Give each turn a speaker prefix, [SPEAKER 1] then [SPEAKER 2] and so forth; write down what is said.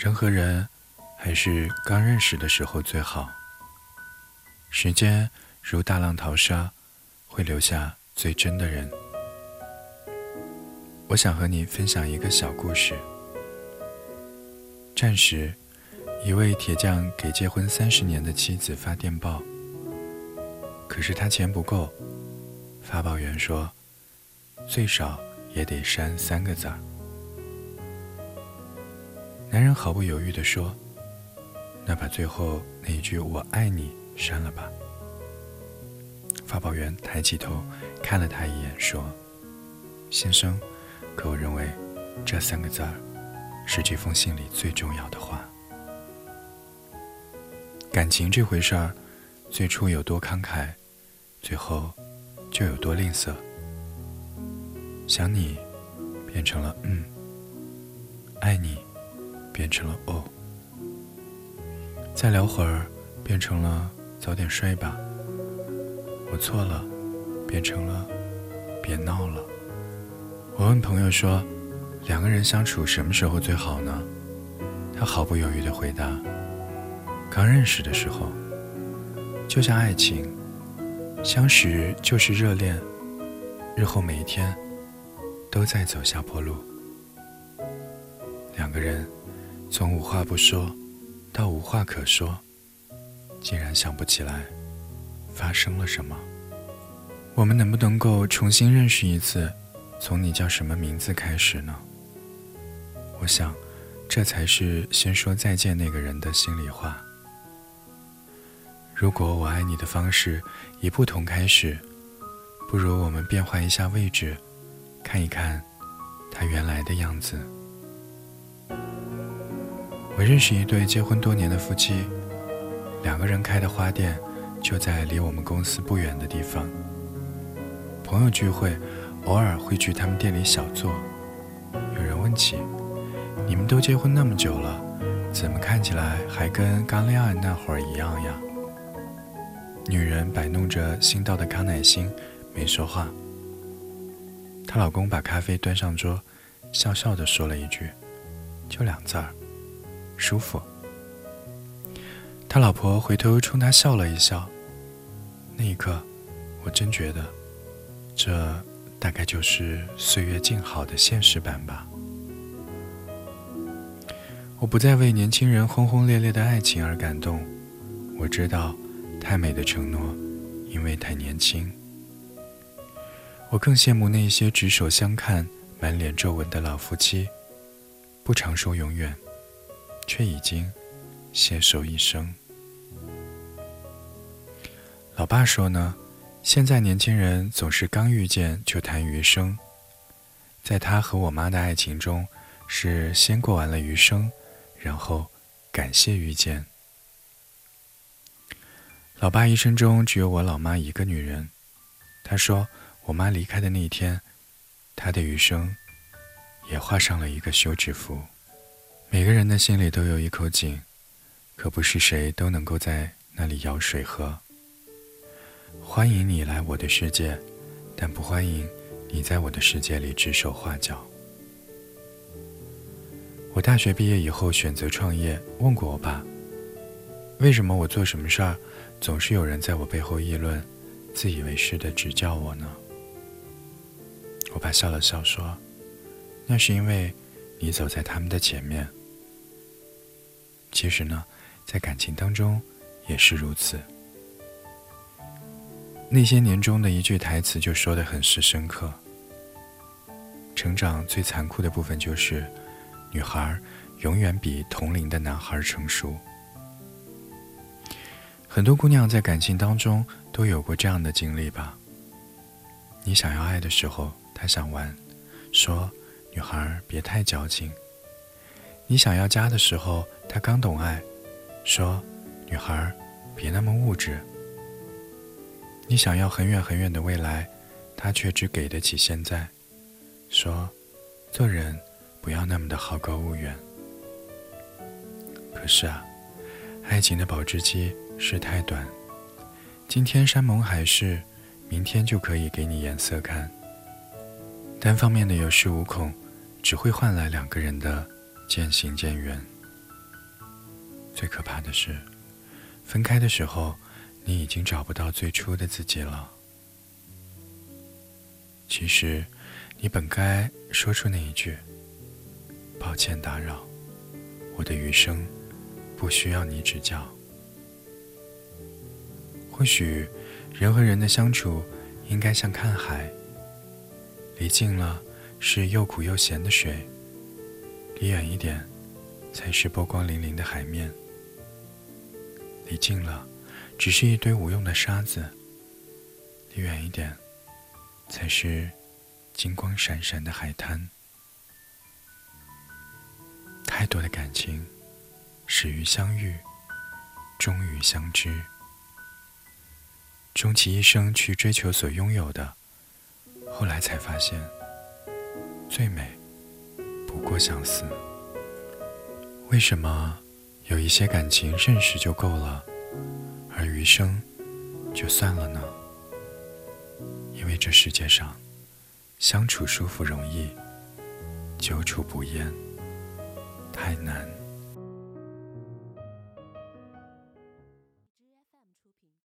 [SPEAKER 1] 人和人还是刚认识的时候最好。时间如大浪淘沙，会留下最真的人。我想和你分享一个小故事。战时，一位铁匠给结婚三十年的妻子发电报，可是他钱不够，发报员说，最少也得删三个字儿。男人毫不犹豫地说：“那把最后那一句‘我爱你’删了吧。”发报员抬起头看了他一眼，说：“先生。”可我认为，这三个字儿是这封信里最重要的话。感情这回事儿，最初有多慷慨，最后就有多吝啬。想你，变成了嗯；爱你，变成了哦；再聊会儿，变成了早点睡吧。我错了，变成了别闹了。我问朋友说：“两个人相处什么时候最好呢？”他毫不犹豫地回答：“刚认识的时候，就像爱情，相识就是热恋，日后每一天都在走下坡路。两个人从无话不说到无话可说，竟然想不起来发生了什么。我们能不能够重新认识一次？”从你叫什么名字开始呢？我想，这才是先说再见那个人的心里话。如果我爱你的方式以不同开始，不如我们变换一下位置，看一看他原来的样子。我认识一对结婚多年的夫妻，两个人开的花店就在离我们公司不远的地方。朋友聚会。偶尔会去他们店里小坐。有人问起：“你们都结婚那么久了，怎么看起来还跟刚恋爱那会儿一样呀？”女人摆弄着新到的康乃馨，没说话。她老公把咖啡端上桌，笑笑地说了一句：“就两字儿，舒服。”他老婆回头冲他笑了一笑。那一刻，我真觉得，这。大概就是岁月静好的现实版吧。我不再为年轻人轰轰烈烈的爱情而感动，我知道，太美的承诺，因为太年轻。我更羡慕那些执手相看、满脸皱纹的老夫妻，不常说永远，却已经携手一生。老爸说呢。现在年轻人总是刚遇见就谈余生，在他和我妈的爱情中，是先过完了余生，然后感谢遇见。老爸一生中只有我老妈一个女人，他说我妈离开的那一天，他的余生也画上了一个休止符。每个人的心里都有一口井，可不是谁都能够在那里舀水喝。欢迎你来我的世界，但不欢迎你在我的世界里指手画脚。我大学毕业以后选择创业，问过我爸，为什么我做什么事儿总是有人在我背后议论，自以为是的指教我呢？我爸笑了笑说：“那是因为你走在他们的前面。其实呢，在感情当中也是如此。”那些年中的一句台词就说得很是深刻。成长最残酷的部分就是，女孩永远比同龄的男孩成熟。很多姑娘在感情当中都有过这样的经历吧？你想要爱的时候，他想玩，说女孩别太矫情；你想要家的时候，他刚懂爱，说女孩别那么物质。你想要很远很远的未来，他却只给得起现在。说，做人不要那么的好高骛远。可是啊，爱情的保质期是太短，今天山盟海誓，明天就可以给你颜色看。单方面的有恃无恐，只会换来两个人的渐行渐远。最可怕的是，分开的时候，你已经找不到最初的自己了。其实，你本该说出那一句：“抱歉打扰，我的余生不需要你指教。”或许，人和人的相处应该像看海，离近了是又苦又咸的水，离远一点才是波光粼粼的海面。离近了，只是一堆无用的沙子；离远一点。才是金光闪闪的海滩。太多的感情，始于相遇，终于相知。终其一生去追求所拥有的，后来才发现，最美不过相思。为什么有一些感情认识就够了，而余生就算了呢？因为这世界上，相处舒服容易，久处不厌太难。